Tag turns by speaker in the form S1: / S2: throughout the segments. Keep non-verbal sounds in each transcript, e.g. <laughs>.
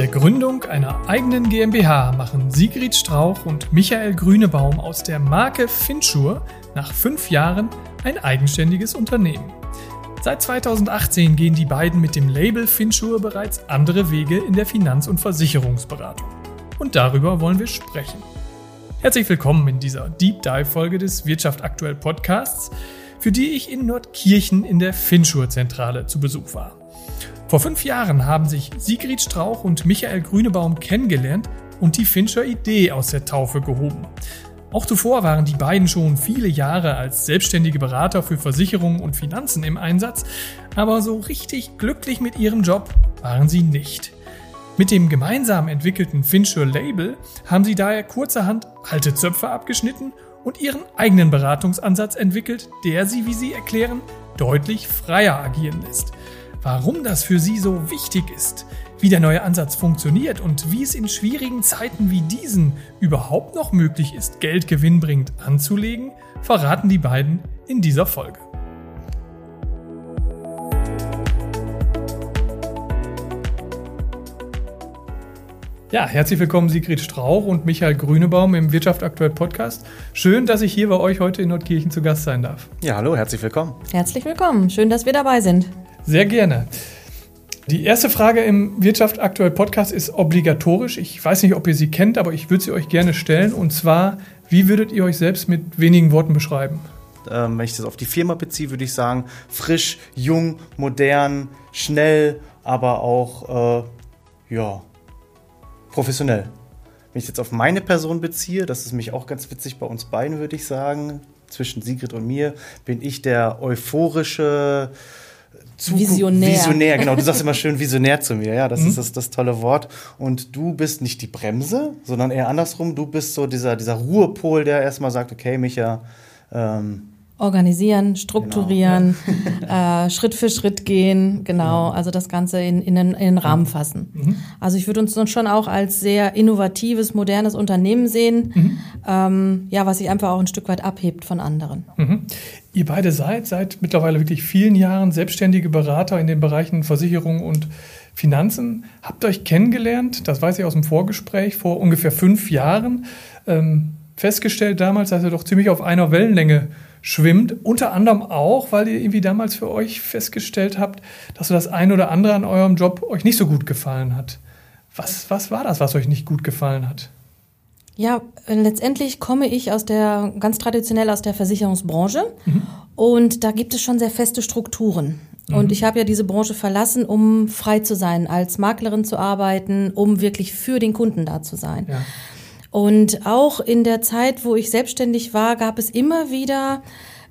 S1: der Gründung einer eigenen GmbH machen Sigrid Strauch und Michael Grünebaum aus der Marke Finchur nach fünf Jahren ein eigenständiges Unternehmen. Seit 2018 gehen die beiden mit dem Label Finchur bereits andere Wege in der Finanz- und Versicherungsberatung. Und darüber wollen wir sprechen. Herzlich willkommen in dieser Deep Dive Folge des Wirtschaft aktuell Podcasts, für die ich in Nordkirchen in der Finchur Zentrale zu Besuch war. Vor fünf Jahren haben sich Sigrid Strauch und Michael Grünebaum kennengelernt und die Fincher Idee aus der Taufe gehoben. Auch zuvor waren die beiden schon viele Jahre als selbstständige Berater für Versicherungen und Finanzen im Einsatz, aber so richtig glücklich mit ihrem Job waren sie nicht. Mit dem gemeinsam entwickelten Fincher Label haben sie daher kurzerhand alte Zöpfe abgeschnitten und ihren eigenen Beratungsansatz entwickelt, der sie, wie sie erklären, deutlich freier agieren lässt. Warum das für Sie so wichtig ist, wie der neue Ansatz funktioniert und wie es in schwierigen Zeiten wie diesen überhaupt noch möglich ist, Geld gewinnbringend anzulegen, verraten die beiden in dieser Folge. Ja, herzlich willkommen Sigrid Strauch und Michael Grünebaum im Wirtschaft aktuell Podcast. Schön, dass ich hier bei euch heute in Nordkirchen zu Gast sein darf.
S2: Ja, hallo, herzlich willkommen.
S3: Herzlich willkommen. Schön, dass wir dabei sind.
S1: Sehr gerne. Die erste Frage im Wirtschaft aktuell Podcast ist obligatorisch. Ich weiß nicht, ob ihr sie kennt, aber ich würde sie euch gerne stellen. Und zwar, wie würdet ihr euch selbst mit wenigen Worten beschreiben?
S2: Ähm, wenn ich das auf die Firma beziehe, würde ich sagen, frisch, jung, modern, schnell, aber auch, äh, ja, professionell. Wenn ich jetzt auf meine Person beziehe, das ist mich auch ganz witzig bei uns beiden, würde ich sagen, zwischen Sigrid und mir, bin ich der euphorische,
S3: Zukunft, Visionär.
S2: Visionär, genau. Du sagst immer schön <laughs> Visionär zu mir, ja, das mhm. ist das, das tolle Wort. Und du bist nicht die Bremse, sondern eher andersrum. Du bist so dieser, dieser Ruhepol, der erstmal sagt, okay, Micha, ähm,
S3: organisieren, strukturieren, genau. <laughs> äh, Schritt für Schritt gehen, genau, ja. also das Ganze in, in, den, in den Rahmen fassen. Mhm. Also ich würde uns schon auch als sehr innovatives, modernes Unternehmen sehen, mhm. ähm, ja, was sich einfach auch ein Stück weit abhebt von anderen.
S1: Mhm. Ihr beide seid seit mittlerweile wirklich vielen Jahren selbstständige Berater in den Bereichen Versicherung und Finanzen. Habt euch kennengelernt, das weiß ich aus dem Vorgespräch, vor ungefähr fünf Jahren. Ähm, festgestellt damals, dass ihr doch ziemlich auf einer Wellenlänge schwimmt. Unter anderem auch, weil ihr irgendwie damals für euch festgestellt habt, dass so das ein oder andere an eurem Job euch nicht so gut gefallen hat. Was, was war das, was euch nicht gut gefallen hat?
S3: Ja, letztendlich komme ich aus der ganz traditionell aus der Versicherungsbranche mhm. und da gibt es schon sehr feste Strukturen. Mhm. Und ich habe ja diese Branche verlassen, um frei zu sein, als Maklerin zu arbeiten, um wirklich für den Kunden da zu sein. Ja. Und auch in der Zeit, wo ich selbstständig war, gab es immer wieder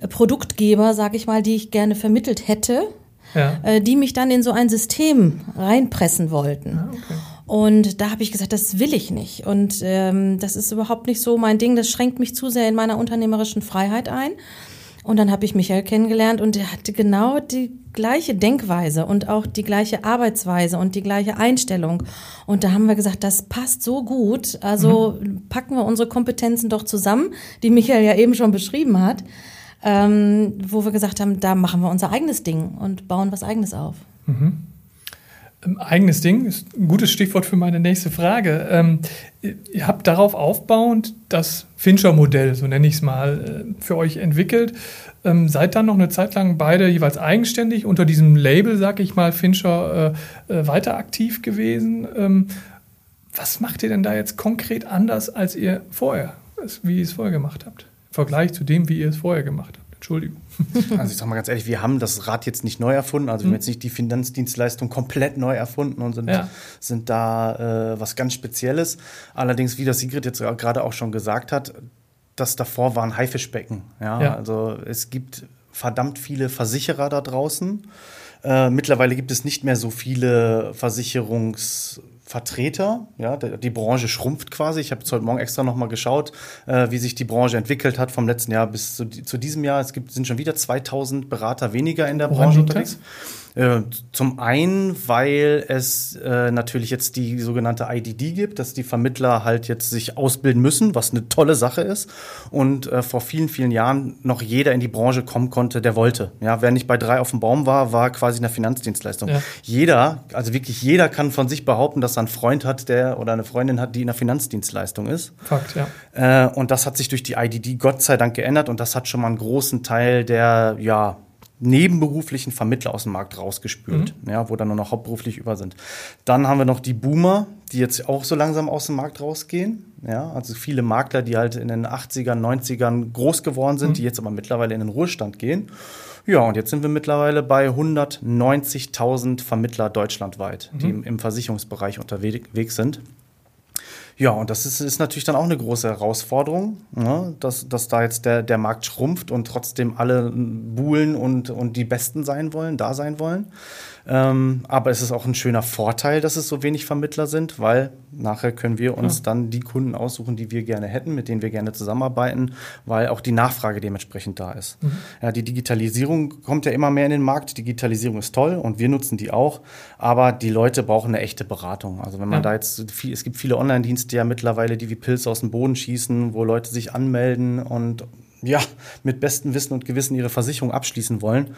S3: äh, Produktgeber, sag ich mal, die ich gerne vermittelt hätte, ja. Äh, die mich dann in so ein System reinpressen wollten. Ah, okay. Und da habe ich gesagt, das will ich nicht. Und ähm, das ist überhaupt nicht so mein Ding. Das schränkt mich zu sehr in meiner unternehmerischen Freiheit ein. Und dann habe ich Michael kennengelernt und er hatte genau die gleiche Denkweise und auch die gleiche Arbeitsweise und die gleiche Einstellung. Und da haben wir gesagt, das passt so gut. Also mhm. packen wir unsere Kompetenzen doch zusammen, die Michael ja eben schon beschrieben hat, ähm, wo wir gesagt haben, da machen wir unser eigenes Ding und bauen was eigenes auf.
S1: Mhm. Eigenes Ding ist ein gutes Stichwort für meine nächste Frage. Ähm, ihr habt darauf aufbauend das Fincher-Modell, so nenne ich es mal, äh, für euch entwickelt. Ähm, seid dann noch eine Zeit lang beide jeweils eigenständig unter diesem Label, sag ich mal, Fincher äh, äh, weiter aktiv gewesen. Ähm, was macht ihr denn da jetzt konkret anders, als ihr vorher, wie ihr es vorher gemacht habt? Im Vergleich zu dem, wie ihr es vorher gemacht habt. Entschuldigung.
S2: Also ich sage mal ganz ehrlich, wir haben das Rad jetzt nicht neu erfunden. Also wir haben hm. jetzt nicht die Finanzdienstleistung komplett neu erfunden und sind, ja. sind da äh, was ganz Spezielles. Allerdings, wie das Sigrid jetzt gerade auch schon gesagt hat, das davor war ein Haifischbecken. Ja? ja? Also es gibt verdammt viele Versicherer da draußen. Äh, mittlerweile gibt es nicht mehr so viele Versicherungs- Vertreter. Ja, die Branche schrumpft quasi. Ich habe jetzt heute Morgen extra noch mal geschaut, äh, wie sich die Branche entwickelt hat vom letzten Jahr bis zu, zu diesem Jahr. Es gibt, sind schon wieder 2000 Berater weniger in der Branche unterwegs. Äh, zum einen, weil es äh, natürlich jetzt die sogenannte IDD gibt, dass die Vermittler halt jetzt sich ausbilden müssen, was eine tolle Sache ist. Und äh, vor vielen, vielen Jahren noch jeder in die Branche kommen konnte, der wollte. Ja, wer nicht bei drei auf dem Baum war, war quasi eine Finanzdienstleistung. Ja. Jeder, also wirklich jeder kann von sich behaupten, dass er einen Freund hat, der oder eine Freundin hat, die in der Finanzdienstleistung ist.
S1: Fakt, ja.
S2: Äh, und das hat sich durch die IDD Gott sei Dank geändert und das hat schon mal einen großen Teil der, ja, nebenberuflichen Vermittler aus dem Markt rausgespült, mhm. ja, wo dann nur noch hauptberuflich über sind. Dann haben wir noch die Boomer, die jetzt auch so langsam aus dem Markt rausgehen. Ja, also viele Makler, die halt in den 80ern, 90ern groß geworden sind, mhm. die jetzt aber mittlerweile in den Ruhestand gehen. Ja, und jetzt sind wir mittlerweile bei 190.000 Vermittler deutschlandweit, mhm. die im, im Versicherungsbereich unterwegs sind. Ja, und das ist, ist natürlich dann auch eine große Herausforderung, ne? dass, dass da jetzt der, der Markt schrumpft und trotzdem alle buhlen und, und die Besten sein wollen, da sein wollen. Ähm, aber es ist auch ein schöner Vorteil, dass es so wenig Vermittler sind, weil nachher können wir uns ja. dann die Kunden aussuchen, die wir gerne hätten, mit denen wir gerne zusammenarbeiten, weil auch die Nachfrage dementsprechend da ist. Mhm. Ja, die Digitalisierung kommt ja immer mehr in den Markt. Digitalisierung ist toll und wir nutzen die auch, aber die Leute brauchen eine echte Beratung. Also wenn man ja. da jetzt viel, es gibt viele Online-Dienste ja mittlerweile, die wie Pilze aus dem Boden schießen, wo Leute sich anmelden und ja, mit bestem Wissen und Gewissen ihre Versicherung abschließen wollen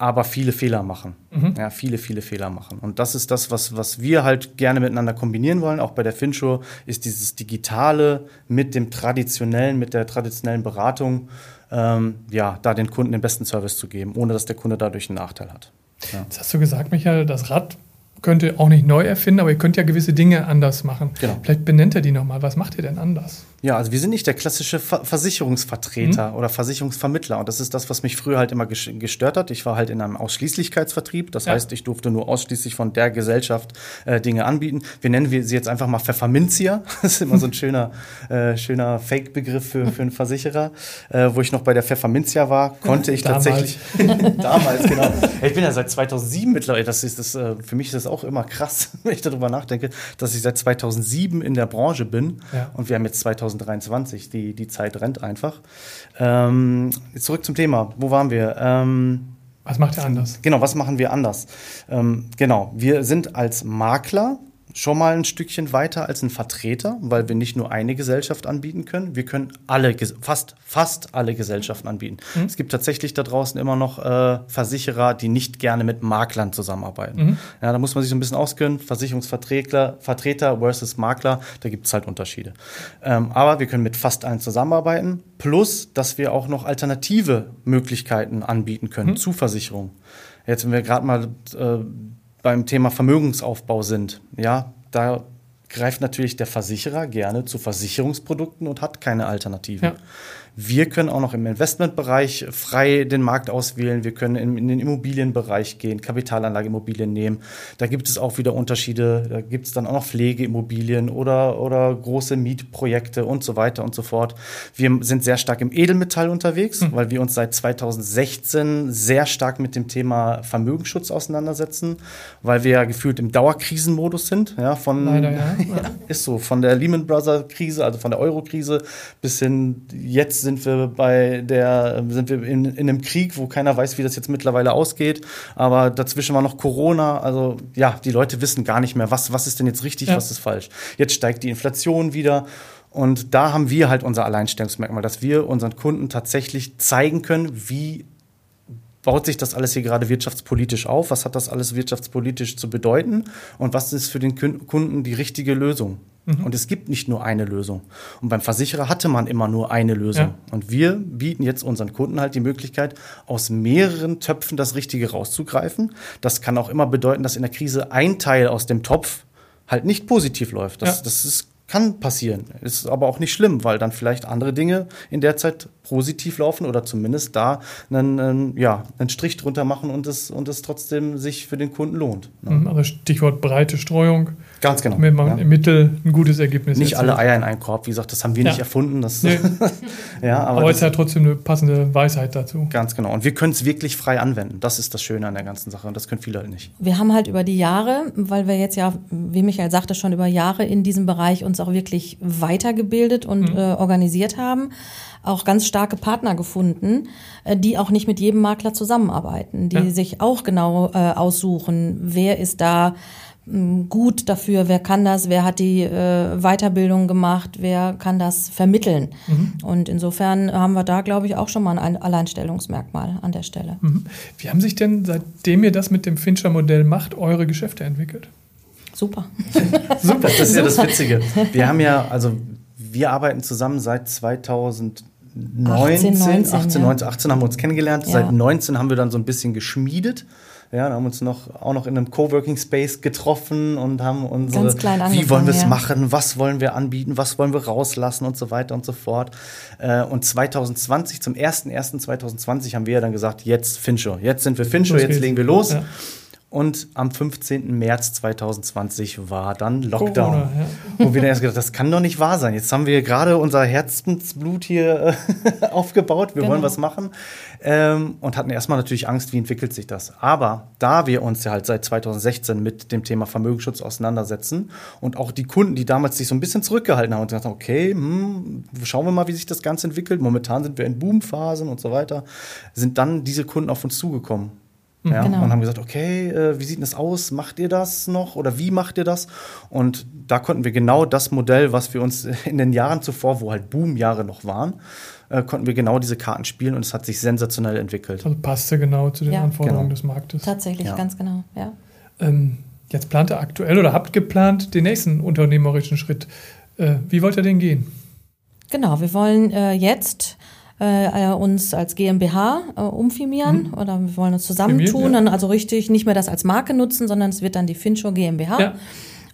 S2: aber viele Fehler machen. Mhm. Ja, viele, viele Fehler machen. Und das ist das, was, was wir halt gerne miteinander kombinieren wollen. Auch bei der Finchur ist dieses Digitale mit dem Traditionellen, mit der traditionellen Beratung, ähm, ja, da den Kunden den besten Service zu geben, ohne dass der Kunde dadurch einen Nachteil hat.
S1: Ja. Jetzt hast du gesagt, Michael, das Rad könnt ihr auch nicht neu erfinden, aber ihr könnt ja gewisse Dinge anders machen. Genau. Vielleicht benennt ihr die nochmal. Was macht ihr denn anders?
S2: Ja, also wir sind nicht der klassische Ver Versicherungsvertreter mhm. oder Versicherungsvermittler. Und das ist das, was mich früher halt immer gestört hat. Ich war halt in einem Ausschließlichkeitsvertrieb. Das ja. heißt, ich durfte nur ausschließlich von der Gesellschaft äh, Dinge anbieten. Wir nennen wir sie jetzt einfach mal Pfefferminzia. <laughs> Das ist immer so ein schöner, äh, schöner Fake-Begriff für, für einen Versicherer. Äh, wo ich noch bei der Pfefferminzia war, konnte ich <laughs> damals. tatsächlich. <laughs> damals, genau. Ich bin ja seit 2007 mittlerweile. Das ist das, äh, für mich ist das auch immer krass, wenn ich darüber nachdenke, dass ich seit 2007 in der Branche bin. Ja. Und wir haben jetzt 2000 2023. Die, die Zeit rennt einfach. Ähm, zurück zum Thema. Wo waren wir? Ähm,
S1: was macht ihr anders?
S2: Genau, was machen wir anders? Ähm, genau, wir sind als Makler schon mal ein Stückchen weiter als ein Vertreter, weil wir nicht nur eine Gesellschaft anbieten können, wir können alle, fast, fast alle Gesellschaften anbieten. Mhm. Es gibt tatsächlich da draußen immer noch äh, Versicherer, die nicht gerne mit Maklern zusammenarbeiten. Mhm. Ja, da muss man sich so ein bisschen auskennen. Versicherungsvertreter Vertreter versus Makler, da gibt es halt Unterschiede. Ähm, aber wir können mit fast allen zusammenarbeiten, plus, dass wir auch noch alternative Möglichkeiten anbieten können mhm. zu Versicherungen. Jetzt, wenn wir gerade mal äh, beim Thema Vermögensaufbau sind, ja, da greift natürlich der Versicherer gerne zu Versicherungsprodukten und hat keine Alternativen. Ja. Wir können auch noch im Investmentbereich frei den Markt auswählen. Wir können in, in den Immobilienbereich gehen, Kapitalanlageimmobilien nehmen. Da gibt es auch wieder Unterschiede. Da gibt es dann auch noch Pflegeimmobilien oder, oder große Mietprojekte und so weiter und so fort. Wir sind sehr stark im Edelmetall unterwegs, mhm. weil wir uns seit 2016 sehr stark mit dem Thema Vermögensschutz auseinandersetzen, weil wir ja gefühlt im Dauerkrisenmodus sind. Ja, von, Leider, ja. ja. <laughs> ist so, von der Lehman Brothers Krise, also von der Euro-Krise bis hin jetzt sind wir bei der, sind wir in, in einem Krieg, wo keiner weiß, wie das jetzt mittlerweile ausgeht. Aber dazwischen war noch Corona. Also ja, die Leute wissen gar nicht mehr, was, was ist denn jetzt richtig, ja. was ist falsch. Jetzt steigt die Inflation wieder. Und da haben wir halt unser Alleinstellungsmerkmal, dass wir unseren Kunden tatsächlich zeigen können, wie baut sich das alles hier gerade wirtschaftspolitisch auf? Was hat das alles wirtschaftspolitisch zu bedeuten? Und was ist für den Kunden die richtige Lösung? Mhm. Und es gibt nicht nur eine Lösung. Und beim Versicherer hatte man immer nur eine Lösung. Ja. Und wir bieten jetzt unseren Kunden halt die Möglichkeit, aus mehreren Töpfen das Richtige rauszugreifen. Das kann auch immer bedeuten, dass in der Krise ein Teil aus dem Topf halt nicht positiv läuft. Das, ja. das ist kann passieren. Ist aber auch nicht schlimm, weil dann vielleicht andere Dinge in der Zeit positiv laufen oder zumindest da einen, einen ja, einen Strich drunter machen und es, und es trotzdem sich für den Kunden lohnt.
S1: Ne? Mhm, also Stichwort breite Streuung. Ganz genau. Damit man ja. im Mittel ein gutes Ergebnis
S2: Nicht erzielt. alle Eier in einen Korb. Wie gesagt, das haben wir ja. nicht erfunden. Das, nee. <laughs>
S1: ja, aber, aber es ist ja trotzdem eine passende Weisheit dazu.
S2: Ganz genau. Und wir können es wirklich frei anwenden. Das ist das Schöne an der ganzen Sache. Und das können viele halt nicht.
S3: Wir haben halt über die Jahre, weil wir jetzt ja, wie Michael sagte, schon über Jahre in diesem Bereich uns auch wirklich weitergebildet und mhm. äh, organisiert haben, auch ganz starke Partner gefunden, äh, die auch nicht mit jedem Makler zusammenarbeiten, die ja. sich auch genau äh, aussuchen, wer ist da gut dafür, wer kann das, wer hat die äh, Weiterbildung gemacht, wer kann das vermitteln. Mhm. Und insofern haben wir da, glaube ich, auch schon mal ein Alleinstellungsmerkmal an der Stelle. Mhm.
S1: Wie haben sich denn, seitdem ihr das mit dem Fincher-Modell macht, eure Geschäfte entwickelt?
S3: Super. <laughs>
S2: Super, das ist ja das Witzige. Wir haben ja, also wir arbeiten zusammen seit 2019, 18, 19, 18, 19, 18 haben wir uns kennengelernt. Ja. Seit 19 haben wir dann so ein bisschen geschmiedet. Ja, da haben wir uns noch, auch noch in einem Coworking Space getroffen und haben unsere, wie wollen wir es ja. machen, was wollen wir anbieten, was wollen wir rauslassen und so weiter und so fort. Äh, und 2020, zum 01.01.2020 haben wir ja dann gesagt, jetzt Fincho, jetzt sind wir Fincho, jetzt legen wir los. Ja. Und am 15. März 2020 war dann Lockdown. Corona, ja. Wo wir dann erst gedacht, das kann doch nicht wahr sein. Jetzt haben wir gerade unser Herzensblut hier äh, <laughs> aufgebaut. Wir genau. wollen was machen. Ähm, und hatten erstmal natürlich Angst, wie entwickelt sich das. Aber da wir uns ja halt seit 2016 mit dem Thema Vermögensschutz auseinandersetzen und auch die Kunden, die damals sich so ein bisschen zurückgehalten haben und gesagt haben, okay, hm, schauen wir mal, wie sich das Ganze entwickelt. Momentan sind wir in Boomphasen und so weiter. Sind dann diese Kunden auf uns zugekommen ja, genau. Und haben gesagt, okay, äh, wie sieht das aus? Macht ihr das noch oder wie macht ihr das? Und da konnten wir genau das Modell, was wir uns <laughs> in den Jahren zuvor, wo halt Boom-Jahre noch waren, äh, konnten wir genau diese Karten spielen und es hat sich sensationell entwickelt.
S1: Also passte genau zu den ja. Anforderungen genau. des Marktes.
S3: Tatsächlich, ja. ganz genau, ja.
S1: Ähm, jetzt plant ihr aktuell oder habt geplant den nächsten unternehmerischen Schritt. Äh, wie wollt ihr den gehen?
S3: Genau, wir wollen äh, jetzt äh, uns als GmbH äh, umfirmieren mhm. oder wir wollen uns zusammentun, ja. also richtig nicht mehr das als Marke nutzen, sondern es wird dann die Fincho GmbH. Ja.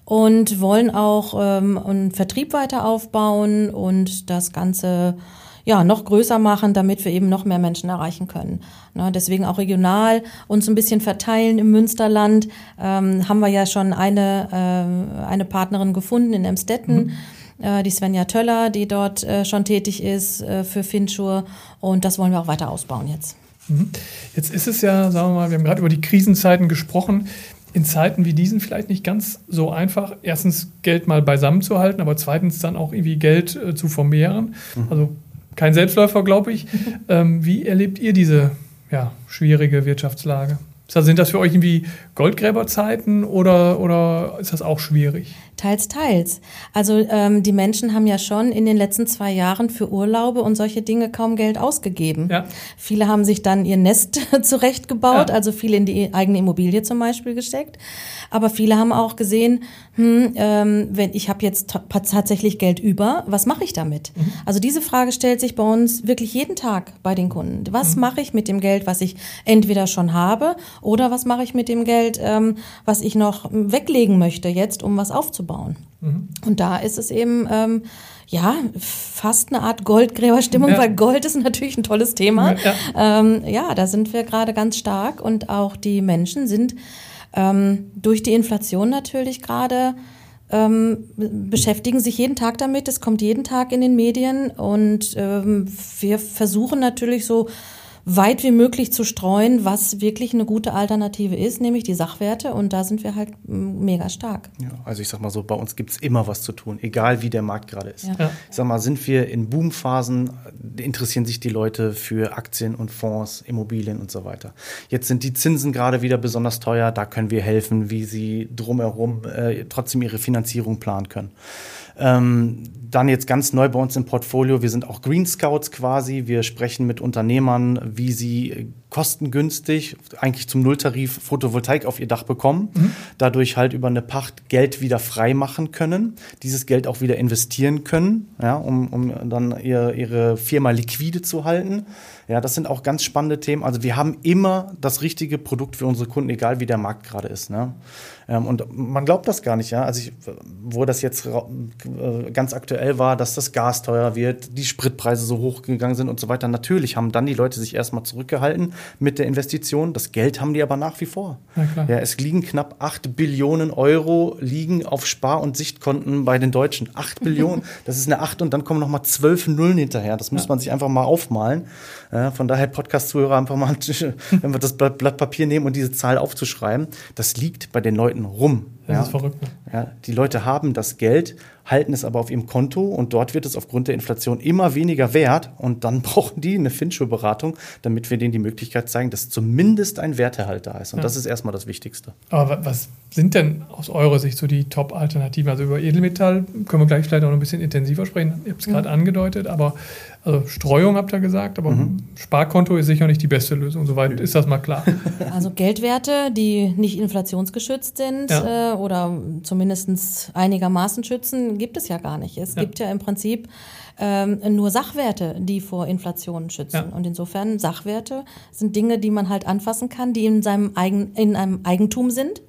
S3: Und wollen auch ähm, einen Vertrieb weiter aufbauen und das Ganze ja, noch größer machen, damit wir eben noch mehr Menschen erreichen können. Ne, deswegen auch regional uns ein bisschen verteilen im Münsterland. Ähm, haben wir ja schon eine, äh, eine Partnerin gefunden in Emstetten. Mhm äh, die Svenja Töller, die dort äh, schon tätig ist äh, für Finchur. Und das wollen wir auch weiter ausbauen jetzt.
S1: Mhm. Jetzt ist es ja, sagen wir mal, wir haben gerade über die Krisenzeiten gesprochen. In Zeiten wie diesen vielleicht nicht ganz so einfach, erstens Geld mal beisammen zu halten, aber zweitens dann auch irgendwie Geld äh, zu vermehren. Mhm. Also kein Selbstläufer, glaube ich. <laughs> ähm, wie erlebt ihr diese ja, schwierige Wirtschaftslage? Sind das für euch irgendwie Goldgräberzeiten oder, oder ist das auch schwierig?
S3: Teils, teils. Also ähm, die Menschen haben ja schon in den letzten zwei Jahren für Urlaube und solche Dinge kaum Geld ausgegeben. Ja. Viele haben sich dann ihr Nest <laughs> zurechtgebaut, ja. also viele in die eigene Immobilie zum Beispiel gesteckt. Aber viele haben auch gesehen, hm, ähm, wenn ich habe jetzt tatsächlich Geld über, was mache ich damit? Mhm. Also diese Frage stellt sich bei uns wirklich jeden Tag bei den Kunden. Was mhm. mache ich mit dem Geld, was ich entweder schon habe, oder was mache ich mit dem Geld, ähm, was ich noch weglegen möchte jetzt, um was aufzubauen? Mhm. Und da ist es eben ähm, ja, fast eine Art Goldgräberstimmung, ja. weil Gold ist natürlich ein tolles Thema. Ja, ähm, ja da sind wir gerade ganz stark und auch die Menschen sind ähm, durch die Inflation natürlich gerade ähm, beschäftigen sich jeden Tag damit. Es kommt jeden Tag in den Medien und ähm, wir versuchen natürlich so weit wie möglich zu streuen, was wirklich eine gute Alternative ist, nämlich die Sachwerte. Und da sind wir halt mega stark.
S2: Ja, also ich sag mal so, bei uns gibt es immer was zu tun, egal wie der Markt gerade ist. Ja. Ich sag mal, sind wir in Boomphasen, interessieren sich die Leute für Aktien und Fonds, Immobilien und so weiter. Jetzt sind die Zinsen gerade wieder besonders teuer, da können wir helfen, wie sie drumherum äh, trotzdem ihre Finanzierung planen können. Ähm, dann jetzt ganz neu bei uns im Portfolio, wir sind auch Green Scouts quasi. Wir sprechen mit Unternehmern, wie sie kostengünstig, eigentlich zum Nulltarif Photovoltaik auf ihr Dach bekommen, mhm. dadurch halt über eine Pacht Geld wieder frei machen können, dieses Geld auch wieder investieren können, ja, um, um dann ihr, ihre Firma liquide zu halten. Ja, das sind auch ganz spannende Themen. Also wir haben immer das richtige Produkt für unsere Kunden, egal wie der Markt gerade ist. Ne? Ähm, und man glaubt das gar nicht, ja. Also ich, wo das jetzt äh, ganz aktuell war, dass das Gas teuer wird, die Spritpreise so hoch gegangen sind und so weiter. Natürlich haben dann die Leute sich erstmal zurückgehalten, mit der Investition. Das Geld haben die aber nach wie vor. Ja, es liegen knapp 8 Billionen Euro liegen auf Spar- und Sichtkonten bei den Deutschen. 8 Billionen, <laughs> das ist eine 8 und dann kommen noch mal 12 Nullen hinterher. Das muss ja. man sich einfach mal aufmalen. Ja, von daher Podcast-Zuhörer einfach mal, <laughs> wenn wir das Blatt Papier nehmen und diese Zahl aufzuschreiben, das liegt bei den Leuten rum.
S1: Das ja. ist verrückt. Ne?
S2: Ja, die Leute haben das Geld, halten es aber auf ihrem Konto und dort wird es aufgrund der Inflation immer weniger wert und dann <laughs> brauchen die eine Fincho-Beratung, damit wir denen die Möglichkeit zeigen, dass zumindest ein Werterhalt da ist. Und ja. das ist erstmal das Wichtigste.
S1: Aber was sind denn aus eurer Sicht so die Top-Alternativen? Also über Edelmetall können wir gleich vielleicht auch noch ein bisschen intensiver sprechen. Ihr habt es gerade mhm. angedeutet, aber also Streuung habt ihr gesagt, aber mhm. Sparkonto ist sicher nicht die beste Lösung. Soweit ist das mal klar. <laughs>
S3: Also Geldwerte, die nicht inflationsgeschützt sind ja. äh, oder zumindest einigermaßen schützen, gibt es ja gar nicht. Es ja. gibt ja im Prinzip ähm, nur Sachwerte, die vor Inflation schützen. Ja. Und insofern Sachwerte sind Dinge, die man halt anfassen kann, die in seinem eigen, in einem Eigentum sind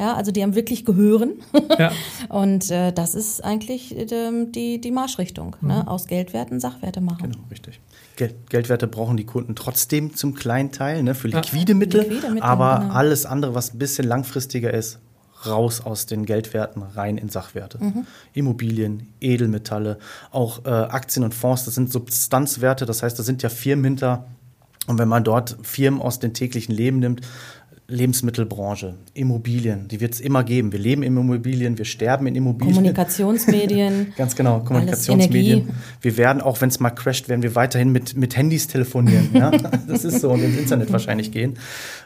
S3: ja, also die einem wirklich gehören. Ja. <laughs> Und äh, das ist eigentlich äh, die, die Marschrichtung. Ne? Mhm. Ne? Aus Geldwerten Sachwerte machen.
S2: Genau, richtig. Geld, Geldwerte brauchen die Kunden trotzdem zum kleinen Teil, ne, für liquide Mittel. Liquide Mittel aber genau. alles andere, was ein bisschen langfristiger ist, raus aus den Geldwerten rein in Sachwerte. Mhm. Immobilien, Edelmetalle, auch äh, Aktien und Fonds, das sind Substanzwerte, das heißt, da sind ja Firmen hinter. Und wenn man dort Firmen aus dem täglichen Leben nimmt, Lebensmittelbranche, Immobilien, die wird es immer geben. Wir leben in Immobilien, wir sterben in Immobilien.
S3: Kommunikationsmedien. <laughs>
S2: Ganz genau, Kommunikationsmedien. Wir werden, auch wenn es mal crasht, werden wir weiterhin mit, mit Handys telefonieren. ja? <laughs> Das ist so und ins Internet wahrscheinlich gehen.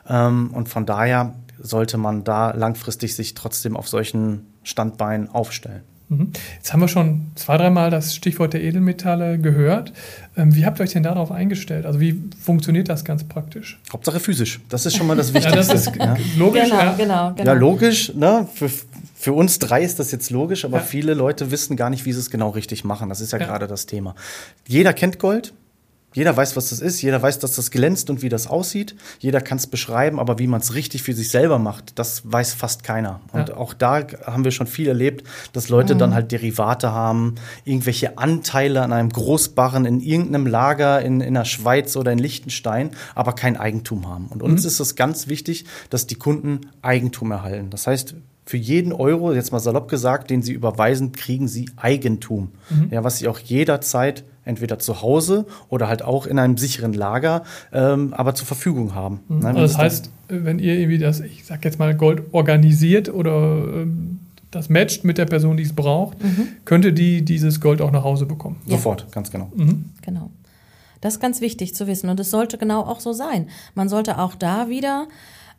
S2: Ähm, und von daher sollte man da langfristig sich trotzdem auf solchen Standbeinen aufstellen.
S1: Mhm. Jetzt haben wir schon zwei, dreimal das Stichwort der Edelmetalle gehört. Ähm, wie habt ihr euch denn darauf eingestellt? Also wie funktioniert das ganz praktisch?
S2: Hauptsache physisch. Das ist schon mal das Wichtigste. <laughs> ja, das ist
S1: ja. logisch. Genau,
S2: ja. Genau, genau. Ja, logisch. Ne? Für, für uns drei ist das jetzt logisch, aber ja. viele Leute wissen gar nicht, wie sie es genau richtig machen. Das ist ja, ja. gerade das Thema. Jeder kennt Gold. Jeder weiß, was das ist, jeder weiß, dass das glänzt und wie das aussieht. Jeder kann es beschreiben, aber wie man es richtig für sich selber macht, das weiß fast keiner. Und ja. auch da haben wir schon viel erlebt, dass Leute mhm. dann halt Derivate haben, irgendwelche Anteile an einem Großbarren in irgendeinem Lager in, in der Schweiz oder in Liechtenstein, aber kein Eigentum haben. Und uns mhm. ist es ganz wichtig, dass die Kunden Eigentum erhalten. Das heißt, für jeden Euro, jetzt mal salopp gesagt, den sie überweisen, kriegen sie Eigentum. Mhm. Ja, was sie auch jederzeit entweder zu Hause oder halt auch in einem sicheren Lager, ähm, aber zur Verfügung haben.
S1: Mhm. Nein, also das heißt, wenn ihr irgendwie das, ich sag jetzt mal, Gold organisiert oder ähm, das matcht mit der Person, die es braucht, mhm. könnte die dieses Gold auch nach Hause bekommen.
S2: Ja. Sofort, ganz genau.
S3: Mhm. Genau. Das ist ganz wichtig zu wissen und es sollte genau auch so sein. Man sollte auch da wieder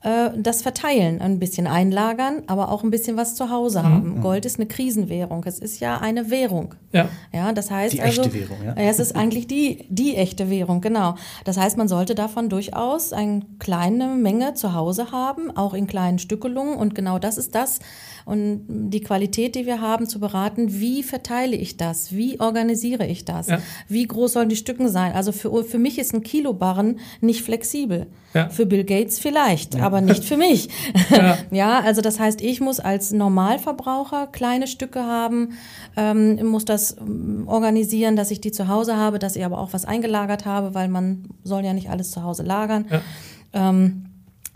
S3: äh, das verteilen, ein bisschen einlagern, aber auch ein bisschen was zu Hause mhm. haben. Gold ist eine Krisenwährung. Es ist ja eine Währung.
S1: Ja.
S3: Ja, das heißt
S2: die
S3: also.
S2: Echte Währung, ja.
S3: Es ist eigentlich die, die echte Währung, genau. Das heißt, man sollte davon durchaus eine kleine Menge zu Hause haben, auch in kleinen Stückelungen. Und genau das ist das, und die Qualität, die wir haben, zu beraten, wie verteile ich das? Wie organisiere ich das? Ja. Wie groß sollen die Stücken sein? Also für, für mich ist ein Kilobarren nicht flexibel. Ja. Für Bill Gates vielleicht, ja. aber nicht für mich. <laughs> <laughs> Ja. also das heißt, ich muss als Normalverbraucher kleine Stücke haben, ähm, muss das ähm, organisieren, dass ich die zu Hause habe, dass ich aber auch was eingelagert habe, weil man soll ja nicht alles zu Hause lagern. Ähm,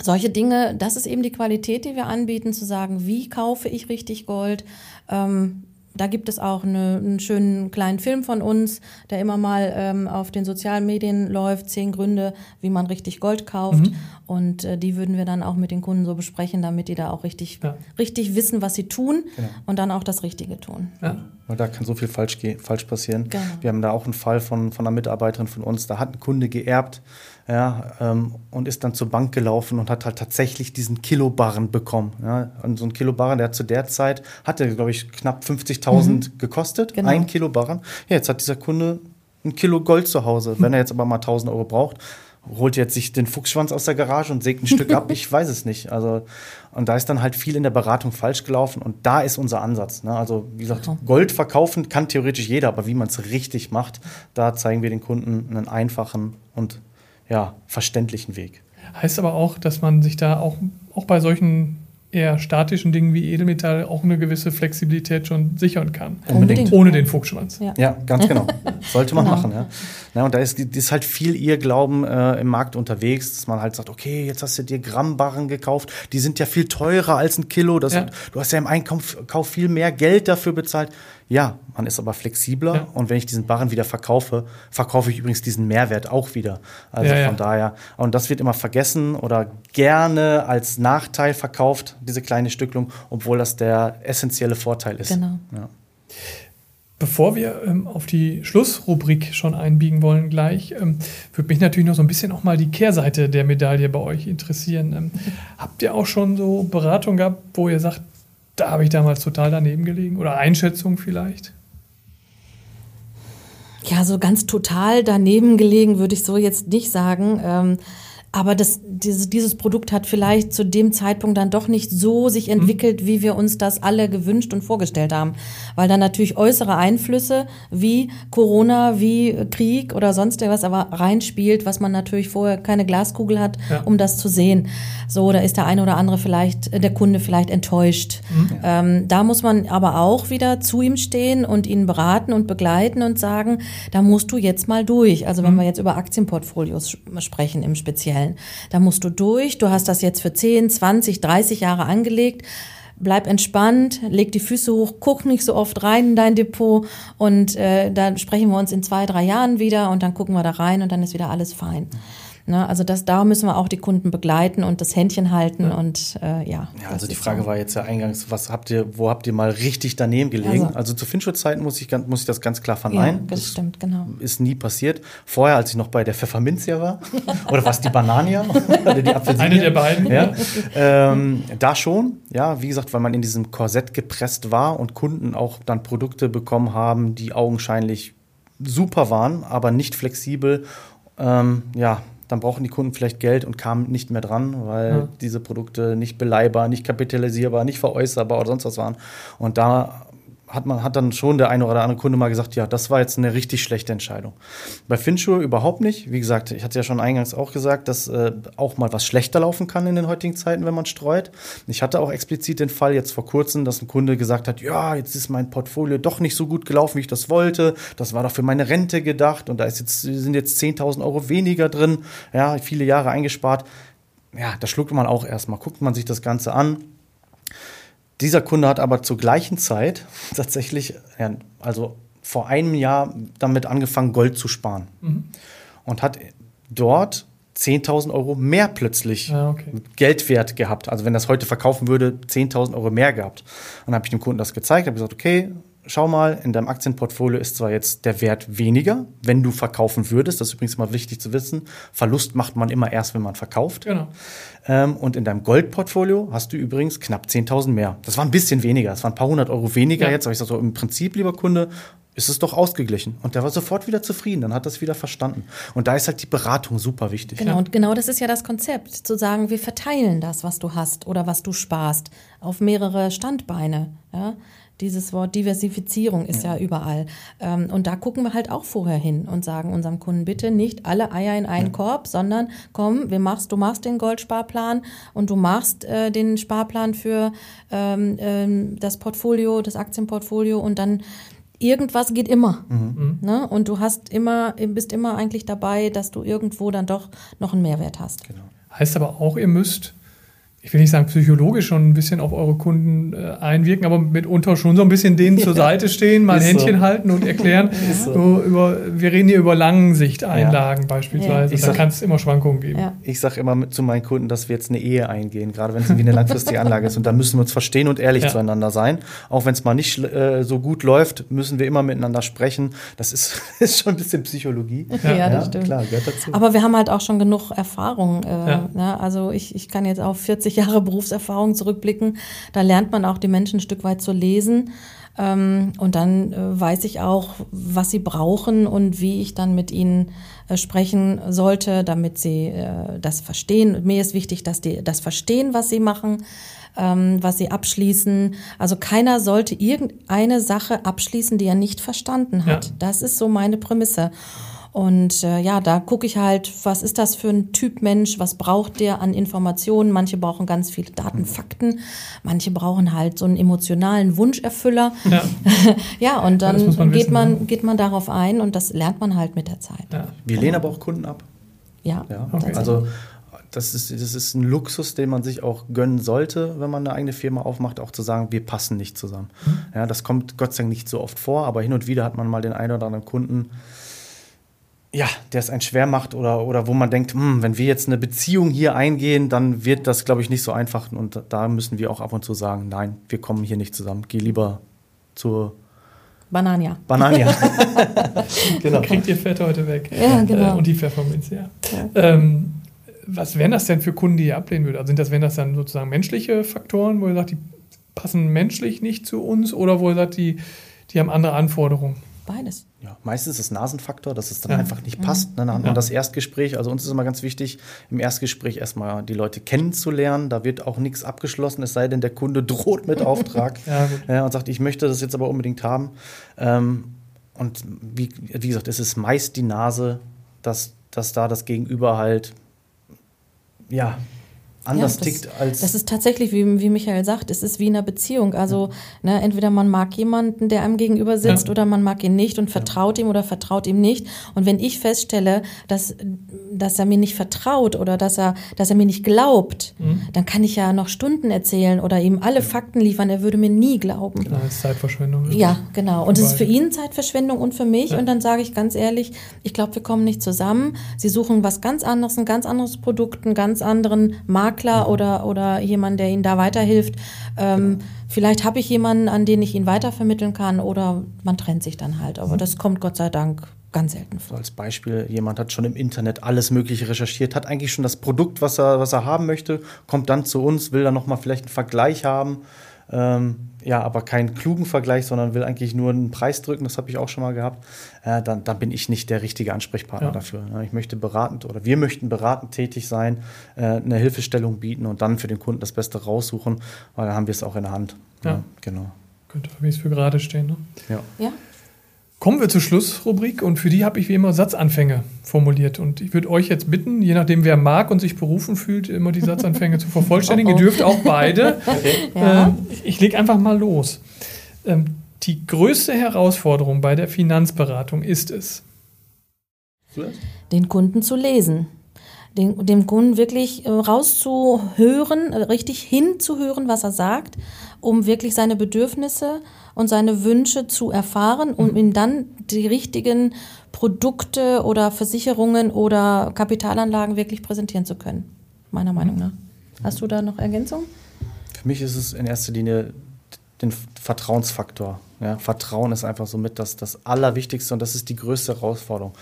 S3: solche Dinge, das ist eben die Qualität, die wir anbieten, zu sagen, wie kaufe ich richtig Gold. Ähm, da gibt es auch eine, einen schönen kleinen Film von uns, der immer mal ähm, auf den sozialen Medien läuft. Zehn Gründe, wie man richtig Gold kauft. Mhm. Und äh, die würden wir dann auch mit den Kunden so besprechen, damit die da auch richtig, ja. richtig wissen, was sie tun genau. und dann auch das Richtige tun.
S2: Ja. Weil da kann so viel falsch, falsch passieren. Genau. Wir haben da auch einen Fall von, von einer Mitarbeiterin von uns, da hat ein Kunde geerbt ja, ähm, und ist dann zur Bank gelaufen und hat halt tatsächlich diesen Kilobarren bekommen. Ja. Und so ein Kilobarren, der hat zu der Zeit, hatte, glaube ich, knapp 50.000 mhm. gekostet, genau. ein Kilobarren. Ja, jetzt hat dieser Kunde ein Kilo Gold zu Hause. Wenn er jetzt aber mal 1.000 Euro braucht, holt jetzt sich den Fuchsschwanz aus der Garage und sägt ein Stück <laughs> ab. Ich weiß es nicht. Also, und da ist dann halt viel in der Beratung falsch gelaufen und da ist unser Ansatz. Ne? Also, wie gesagt, Gold verkaufen kann theoretisch jeder, aber wie man es richtig macht, da zeigen wir den Kunden einen einfachen und ja, verständlichen Weg.
S1: Heißt aber auch, dass man sich da auch, auch bei solchen eher statischen Dingen wie Edelmetall auch eine gewisse Flexibilität schon sichern kann.
S2: Unbedingt.
S1: Ohne den Fuchsschwanz.
S2: Ja, ja ganz genau. <laughs> Sollte man genau. machen. Ja. Ja. und da ist, ist halt viel ihr Glauben äh, im Markt unterwegs, dass man halt sagt, okay, jetzt hast du dir Grammbarren gekauft, die sind ja viel teurer als ein Kilo. Das, ja. Du hast ja im Einkauf viel mehr Geld dafür bezahlt. Ja, man ist aber flexibler ja. und wenn ich diesen Barren wieder verkaufe, verkaufe ich übrigens diesen Mehrwert auch wieder. Also ja, von ja. daher, und das wird immer vergessen oder gerne als Nachteil verkauft, diese kleine Stücklung, obwohl das der essentielle Vorteil ist. Genau.
S1: Bevor wir ähm, auf die Schlussrubrik schon einbiegen wollen gleich, ähm, würde mich natürlich noch so ein bisschen auch mal die Kehrseite der Medaille bei euch interessieren. Ähm, <laughs> habt ihr auch schon so Beratung gehabt, wo ihr sagt, da habe ich damals total daneben gelegen. Oder Einschätzung vielleicht?
S3: Ja, so ganz total daneben gelegen würde ich so jetzt nicht sagen. Aber das, dieses, dieses Produkt hat vielleicht zu dem Zeitpunkt dann doch nicht so sich mhm. entwickelt, wie wir uns das alle gewünscht und vorgestellt haben. Weil dann natürlich äußere Einflüsse wie Corona, wie Krieg oder sonst irgendwas aber reinspielt, was man natürlich vorher keine Glaskugel hat, ja. um das zu sehen. So, da ist der eine oder andere vielleicht, äh, der Kunde vielleicht enttäuscht. Mhm. Ähm, da muss man aber auch wieder zu ihm stehen und ihn beraten und begleiten und sagen, da musst du jetzt mal durch. Also wenn mhm. wir jetzt über Aktienportfolios sprechen im Speziellen stellen. Da musst du durch, du hast das jetzt für 10, 20, 30 Jahre angelegt. Bleib entspannt, leg die Füße hoch, guck nicht so oft rein in dein Depot und äh, dann sprechen wir uns in zwei, drei Jahren wieder und dann gucken wir da rein und dann ist wieder alles fein. Ne? Also das, da müssen wir auch die Kunden begleiten und das Händchen halten ja. und äh, ja.
S2: Ja, also die Frage so. war jetzt ja eingangs, was habt ihr, wo habt ihr mal richtig daneben gelegen? Also, also zu Finchwood-Zeiten muss ich, muss ich das ganz klar verneinen.
S3: Ja, das, das stimmt, genau.
S2: Ist nie passiert. Vorher, als ich noch bei der Pfefferminzia war, <laughs> oder was, die Banania? <laughs> oder die
S1: Apfelsinie? Eine der beiden.
S2: Ja. Ähm, da schon, ja, wie gesagt, weil man in diesem Korsett gepresst war und Kunden auch dann Produkte bekommen haben, die augenscheinlich super waren, aber nicht flexibel. Ähm, ja, dann brauchen die Kunden vielleicht Geld und kamen nicht mehr dran, weil ja. diese Produkte nicht beleihbar, nicht kapitalisierbar, nicht veräußerbar oder sonst was waren. Und da hat man hat dann schon der eine oder andere Kunde mal gesagt, ja, das war jetzt eine richtig schlechte Entscheidung. Bei Finschuhe überhaupt nicht. Wie gesagt, ich hatte ja schon eingangs auch gesagt, dass äh, auch mal was schlechter laufen kann in den heutigen Zeiten, wenn man streut. Ich hatte auch explizit den Fall jetzt vor kurzem, dass ein Kunde gesagt hat, ja, jetzt ist mein Portfolio doch nicht so gut gelaufen, wie ich das wollte. Das war doch für meine Rente gedacht und da ist jetzt sind jetzt 10.000 Euro weniger drin. Ja, viele Jahre eingespart. Ja, da schluckt man auch erstmal, guckt man sich das Ganze an dieser Kunde hat aber zur gleichen Zeit tatsächlich, also vor einem Jahr damit angefangen, Gold zu sparen. Mhm. Und hat dort 10.000 Euro mehr plötzlich ah, okay. Geldwert gehabt. Also wenn das heute verkaufen würde, 10.000 Euro mehr gehabt. Und dann habe ich dem Kunden das gezeigt, habe gesagt, okay, schau mal, in deinem Aktienportfolio ist zwar jetzt der Wert weniger, wenn du verkaufen würdest, das ist übrigens mal wichtig zu wissen, Verlust macht man immer erst, wenn man verkauft. Genau. Ähm, und in deinem Goldportfolio hast du übrigens knapp 10.000 mehr. Das war ein bisschen weniger, das waren ein paar hundert Euro weniger ja. jetzt, aber ich sage so, im Prinzip, lieber Kunde, ist es doch ausgeglichen. Und der war sofort wieder zufrieden, dann hat das wieder verstanden. Und da ist halt die Beratung super wichtig.
S3: Genau, und genau das ist ja das Konzept, zu sagen, wir verteilen das, was du hast oder was du sparst, auf mehrere Standbeine. Ja? Dieses Wort Diversifizierung ist ja, ja überall. Ähm, und da gucken wir halt auch vorher hin und sagen unserem Kunden bitte nicht alle Eier in einen ja. Korb, sondern komm, wir machst, du machst den Goldsparplan und du machst äh, den Sparplan für ähm, ähm, das Portfolio, das Aktienportfolio und dann irgendwas geht immer. Mhm. Ne? Und du hast immer, bist immer eigentlich dabei, dass du irgendwo dann doch noch einen Mehrwert hast. Genau.
S1: Heißt aber auch, ihr müsst ich will nicht sagen psychologisch schon ein bisschen auf eure Kunden äh, einwirken, aber mitunter schon so ein bisschen denen zur <laughs> Seite stehen, mal ein Händchen so. halten und erklären. <laughs> so. So über, wir reden hier über Langensichteinlagen ja. beispielsweise. Ja. Da kann es immer Schwankungen geben. Ja.
S2: Ich sage immer zu meinen Kunden, dass wir jetzt eine Ehe eingehen, gerade wenn es wie eine langfristige Anlage ist. Und da müssen wir uns verstehen und ehrlich zueinander sein. Auch wenn es mal nicht äh, so gut läuft, müssen wir immer miteinander sprechen. Das ist, <laughs> ist schon ein bisschen Psychologie.
S3: Ja, das stimmt. Klar, gehört dazu. Aber wir haben halt auch schon genug Erfahrung. Äh, ne? Also ich, ich kann jetzt auf 40 40 Jahre Berufserfahrung zurückblicken. Da lernt man auch die Menschen ein Stück weit zu lesen. Ähm, und dann äh, weiß ich auch, was sie brauchen und wie ich dann mit ihnen äh, sprechen sollte, damit sie äh, das verstehen. Mir ist wichtig, dass die das verstehen, was sie machen, ähm, was sie abschließen. Also keiner sollte irgendeine Sache abschließen, die er nicht verstanden hat. Ja. Das ist so meine Prämisse. Und äh, ja, da gucke ich halt, was ist das für ein Typ Mensch, was braucht der an Informationen? Manche brauchen ganz viele Daten, Fakten, manche brauchen halt so einen emotionalen Wunscherfüller. Ja, <laughs> ja und dann ja, man geht, wissen, man, ne? geht man darauf ein und das lernt man halt mit der Zeit. Ja.
S2: Wir lehnen aber auch Kunden ab.
S3: Ja,
S2: ja. Okay. also das ist, das ist ein Luxus, den man sich auch gönnen sollte, wenn man eine eigene Firma aufmacht, auch zu sagen, wir passen nicht zusammen. Mhm. Ja, das kommt Gott sei Dank nicht so oft vor, aber hin und wieder hat man mal den einen oder anderen Kunden, ja, der es einen schwer macht oder, oder wo man denkt, hm, wenn wir jetzt eine Beziehung hier eingehen, dann wird das, glaube ich, nicht so einfach. Und da müssen wir auch ab und zu sagen, nein, wir kommen hier nicht zusammen. Geh lieber zur
S3: Banania.
S2: Banania. <laughs>
S1: genau. Kriegt ihr Fett heute weg.
S3: Ja, genau.
S1: Äh, und die Pfefferminz, ja. ja. Ähm, was wären das denn für Kunden, die ihr ablehnen würdet? Also sind das, wären das dann sozusagen menschliche Faktoren, wo ihr sagt, die passen menschlich nicht zu uns oder wo ihr sagt, die, die haben andere Anforderungen?
S3: Beides.
S2: Ja, meistens ist es Nasenfaktor, dass es dann ja. einfach nicht passt. Ne? Dann ja. das Erstgespräch. Also uns ist immer ganz wichtig, im Erstgespräch erstmal die Leute kennenzulernen. Da wird auch nichts abgeschlossen, es sei denn, der Kunde <laughs> droht mit Auftrag <laughs> ja, und sagt, ich möchte das jetzt aber unbedingt haben. Ähm, und wie, wie gesagt, es ist meist die Nase, dass, dass da das Gegenüber halt ja, anders ja, das, tickt als.
S3: Das ist tatsächlich, wie, wie Michael sagt, es ist wie in einer Beziehung. Also ja. ne, entweder man mag jemanden, der einem gegenüber sitzt, ja. oder man mag ihn nicht und vertraut ihm oder vertraut ihm nicht. Und wenn ich feststelle, dass, dass er mir nicht vertraut oder dass er, dass er mir nicht glaubt, mhm. dann kann ich ja noch Stunden erzählen oder ihm alle Fakten liefern. Er würde mir nie glauben.
S1: Genau, das ist Zeitverschwendung.
S3: Ja, genau. Und es ist für ihn Zeitverschwendung und für mich. Und dann sage ich ganz ehrlich, ich glaube, wir kommen nicht zusammen. Sie suchen was ganz anderes, ein ganz anderes Produkt, einen ganz anderen Markt Makler mhm. oder, oder jemand, der Ihnen da weiterhilft. Ähm, genau. Vielleicht habe ich jemanden, an den ich ihn weitervermitteln kann oder man trennt sich dann halt. Aber mhm. das kommt Gott sei Dank ganz selten vor.
S2: Als Beispiel, jemand hat schon im Internet alles Mögliche recherchiert, hat eigentlich schon das Produkt, was er, was er haben möchte, kommt dann zu uns, will dann nochmal vielleicht einen Vergleich haben. Ähm, ja, aber keinen klugen Vergleich, sondern will eigentlich nur einen Preis drücken, das habe ich auch schon mal gehabt, äh, dann, dann bin ich nicht der richtige Ansprechpartner ja. dafür. Ich möchte beratend oder wir möchten beratend tätig sein, äh, eine Hilfestellung bieten und dann für den Kunden das Beste raussuchen, weil dann haben wir es auch in der Hand.
S1: Ja, ja genau. Könnte wie es für gerade stehen. Ne?
S2: Ja.
S3: ja.
S1: Kommen wir zur Schlussrubrik und für die habe ich wie immer Satzanfänge formuliert. Und ich würde euch jetzt bitten, je nachdem wer mag und sich berufen fühlt, immer die Satzanfänge zu vervollständigen. <laughs> Ihr dürft auch beide. <laughs> Okay. Ja. Ähm, ich lege einfach mal los. Ähm, die größte Herausforderung bei der Finanzberatung ist es,
S3: den Kunden zu lesen. Den, dem Kunden wirklich äh, rauszuhören, äh, richtig hinzuhören, was er sagt, um wirklich seine Bedürfnisse und seine Wünsche zu erfahren, um mhm. ihm dann die richtigen Produkte oder Versicherungen oder Kapitalanlagen wirklich präsentieren zu können. Meiner Meinung nach. Hast du da noch Ergänzungen?
S2: Für mich ist es in erster Linie den Vertrauensfaktor. Ja, Vertrauen ist einfach so mit das, das Allerwichtigste und das ist die größte Herausforderung.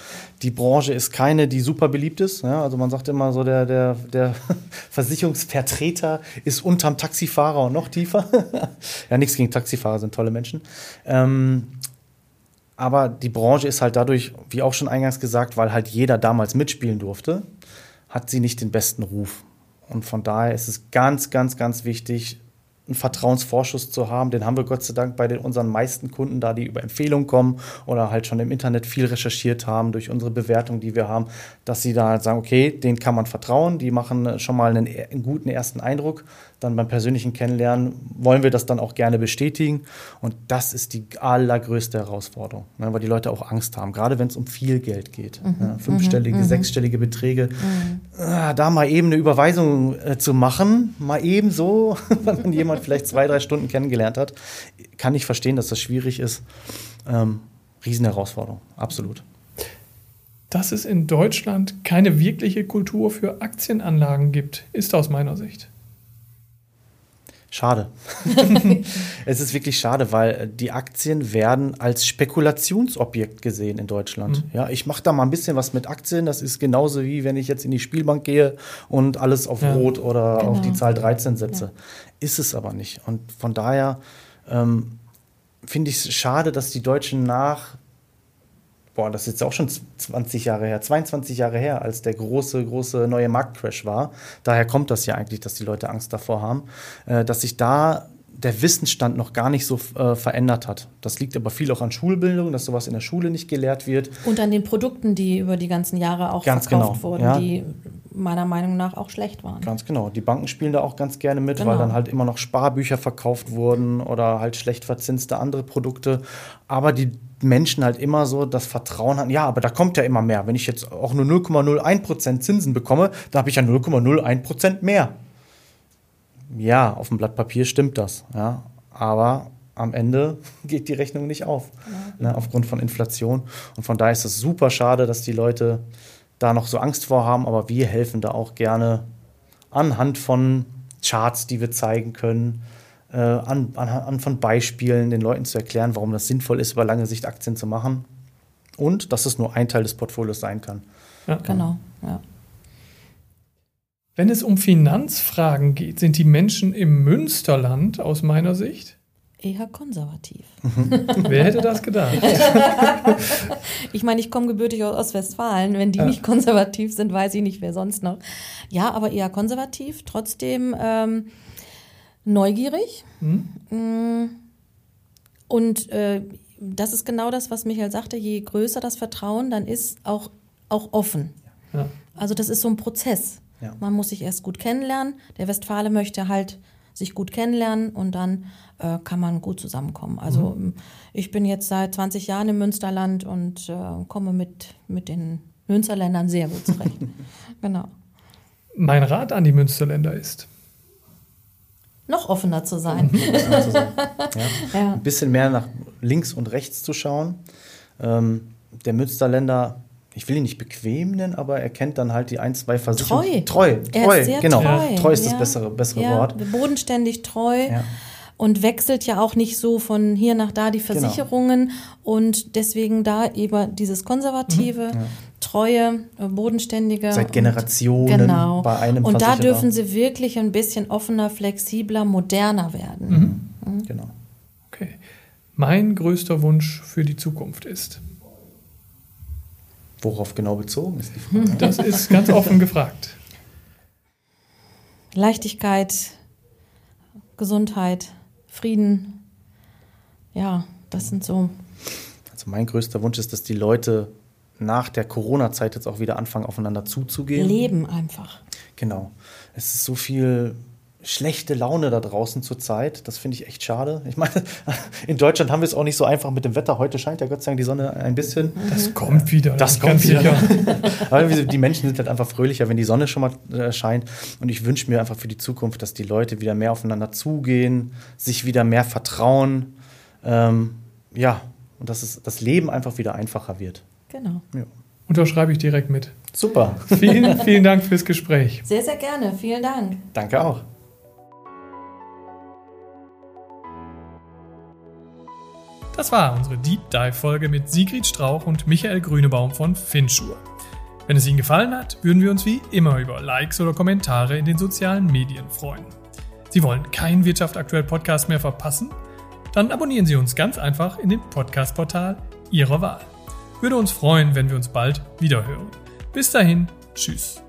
S2: Die Branche ist keine, die super beliebt ist. Ja, also man sagt immer so, der, der, der <laughs> Versicherungsvertreter ist unterm Taxifahrer und noch tiefer. <laughs> ja, nichts gegen Taxifahrer, sind tolle Menschen. Ähm, aber die Branche ist halt dadurch, wie auch schon eingangs gesagt, weil halt jeder damals mitspielen durfte, hat sie nicht den besten Ruf. Und von daher ist es ganz, ganz, ganz wichtig, einen Vertrauensvorschuss zu haben. Den haben wir Gott sei Dank bei den, unseren meisten Kunden, da die über Empfehlungen kommen oder halt schon im Internet viel recherchiert haben durch unsere Bewertung, die wir haben, dass sie da halt sagen, okay, den kann man vertrauen, die machen schon mal einen, einen guten ersten Eindruck dann beim persönlichen Kennenlernen wollen wir das dann auch gerne bestätigen. Und das ist die allergrößte Herausforderung, ne, weil die Leute auch Angst haben, gerade wenn es um viel Geld geht. Mhm. Ja, fünfstellige, mhm. sechsstellige Beträge. Mhm. Ah, da mal eben eine Überweisung äh, zu machen, mal eben so, <laughs> wenn man jemand vielleicht zwei, drei Stunden kennengelernt hat, kann ich verstehen, dass das schwierig ist. Ähm, Riesenherausforderung, absolut.
S1: Dass es in Deutschland keine wirkliche Kultur für Aktienanlagen gibt, ist aus meiner Sicht.
S2: Schade. <laughs> es ist wirklich schade, weil äh, die Aktien werden als Spekulationsobjekt gesehen in Deutschland. Mhm. Ja, ich mache da mal ein bisschen was mit Aktien. Das ist genauso wie wenn ich jetzt in die Spielbank gehe und alles auf ja. Rot oder genau. auf die Zahl 13 setze. Ja. Ist es aber nicht. Und von daher ähm, finde ich es schade, dass die Deutschen nach boah, das ist jetzt auch schon 20 Jahre her, 22 Jahre her, als der große, große neue Marktcrash war. Daher kommt das ja eigentlich, dass die Leute Angst davor haben, äh, dass sich da der Wissensstand noch gar nicht so äh, verändert hat. Das liegt aber viel auch an Schulbildung, dass sowas in der Schule nicht gelehrt wird.
S3: Und an den Produkten, die über die ganzen Jahre auch
S2: ganz
S3: verkauft
S2: genau,
S3: wurden,
S2: ja.
S3: die meiner Meinung nach auch schlecht waren.
S2: Ganz genau. Die Banken spielen da auch ganz gerne mit,
S3: Genau.
S2: weil dann halt immer noch Sparbücher verkauft wurden oder halt schlecht verzinste andere Produkte. Aber die Menschen halt immer so das Vertrauen hatten, ja, aber da kommt ja immer mehr. Wenn ich jetzt auch nur 0,01% Zinsen bekomme, dann habe ich ja 0,01% mehr. Ja, auf dem Blatt Papier stimmt das, ja. Aber am Ende <laughs> geht die Rechnung nicht auf, ne, aufgrund von Inflation. Und von daher ist es super schade, dass die Leute da noch so Angst vor haben, aber wir helfen da auch gerne anhand von Charts, die wir zeigen können, äh, an, anhand von Beispielen den Leuten zu erklären, warum das sinnvoll ist, über lange Sicht Aktien zu machen. Und dass es nur ein Teil des Portfolios sein kann.
S1: Ja.
S3: Genau, ja.
S1: Wenn es um Finanzfragen geht, sind die Menschen im Münsterland aus meiner Sicht.
S3: Eher konservativ.
S1: Wer hätte das gedacht? <laughs>
S3: Ich meine, ich komme gebürtig aus Ostwestfalen. Wenn die
S1: Ja.
S3: nicht konservativ sind, weiß ich nicht, wer sonst noch. Ja, aber eher konservativ, trotzdem ähm, neugierig.
S1: Hm?
S3: Und äh, das ist genau das, was Michael sagte. Je größer das Vertrauen, dann ist auch, auch offen.
S1: Ja.
S3: Also das ist so ein Prozess.
S2: Ja.
S3: Man muss sich erst gut kennenlernen. Der Westfale möchte halt sich gut kennenlernen und dann äh, kann man gut zusammenkommen. Also
S1: Mhm.
S3: ich bin jetzt seit 20 Jahren im Münsterland und äh, komme mit, mit den Münsterländern sehr gut zurecht. <laughs> genau.
S1: Mein Rat an die Münsterländer ist,
S3: Noch offener zu sein. <laughs>
S2: Ja.
S3: Ja.
S2: Ein bisschen mehr nach links und rechts zu schauen. Ähm, der Münsterländer, ich will ihn nicht bequem nennen, aber er kennt dann halt die ein, zwei Versicherungen.
S3: Treu.
S2: Treu,
S3: Er
S2: treu,
S3: ist sehr
S2: genau.
S3: treu.
S2: Treu ist
S3: ja.
S2: das bessere, bessere
S3: ja,
S2: Wort.
S3: Bodenständig treu.
S2: Ja.
S3: Und wechselt ja auch nicht so von hier nach da
S2: Genau.
S3: die Versicherungen. Und deswegen da eben dieses konservative, treue, äh, bodenständige.
S2: Seit
S3: und-
S2: Generationen
S3: Genau.
S2: bei einem
S3: Und da dürfen sie wirklich ein bisschen offener, flexibler, moderner werden.
S2: Genau.
S1: okay, mein größter Wunsch für die Zukunft ist.
S2: Worauf genau bezogen ist die Frage?
S1: Das ist ganz offen gefragt.
S3: Leichtigkeit, Gesundheit, Frieden. Ja, das sind so.
S2: Also mein größter Wunsch ist, dass die Leute nach der Corona-Zeit jetzt auch wieder anfangen, aufeinander zuzugehen.
S3: Leben einfach.
S2: Genau. Es ist so viel schlechte Laune da draußen zurzeit. Das finde ich echt schade. Ich meine, <laughs> in Deutschland haben wir es auch nicht so einfach mit dem Wetter. Heute scheint ja Gott sei Dank die Sonne ein bisschen.
S1: Das kommt wieder.
S2: Das kommt wieder.
S1: sicher. <laughs>
S2: Die Menschen sind halt einfach fröhlicher, wenn die Sonne schon mal äh, scheint. Und ich wünsche mir einfach für die Zukunft, dass die Leute wieder mehr aufeinander zugehen, sich wieder mehr vertrauen. Ähm, ja, und dass es, das Leben einfach wieder einfacher wird.
S3: Genau.
S2: Ja.
S1: Unterschreibe ich direkt mit.
S2: Super.
S1: Vielen, vielen Dank fürs Gespräch.
S3: Sehr, sehr gerne. Vielen Dank.
S2: Danke auch.
S1: Das war unsere Deep Dive Folge mit Sigrid Strauch und Michael Grünebaum von Finschur. Wenn es Ihnen gefallen hat, würden wir uns wie immer über Likes oder Kommentare in den sozialen Medien freuen. Sie wollen keinen Wirtschaft aktuell Podcast mehr verpassen? Dann abonnieren Sie uns ganz einfach in dem Podcast-Portal Ihrer Wahl. Würde uns freuen, wenn wir uns bald wiederhören. Bis dahin, tschüss.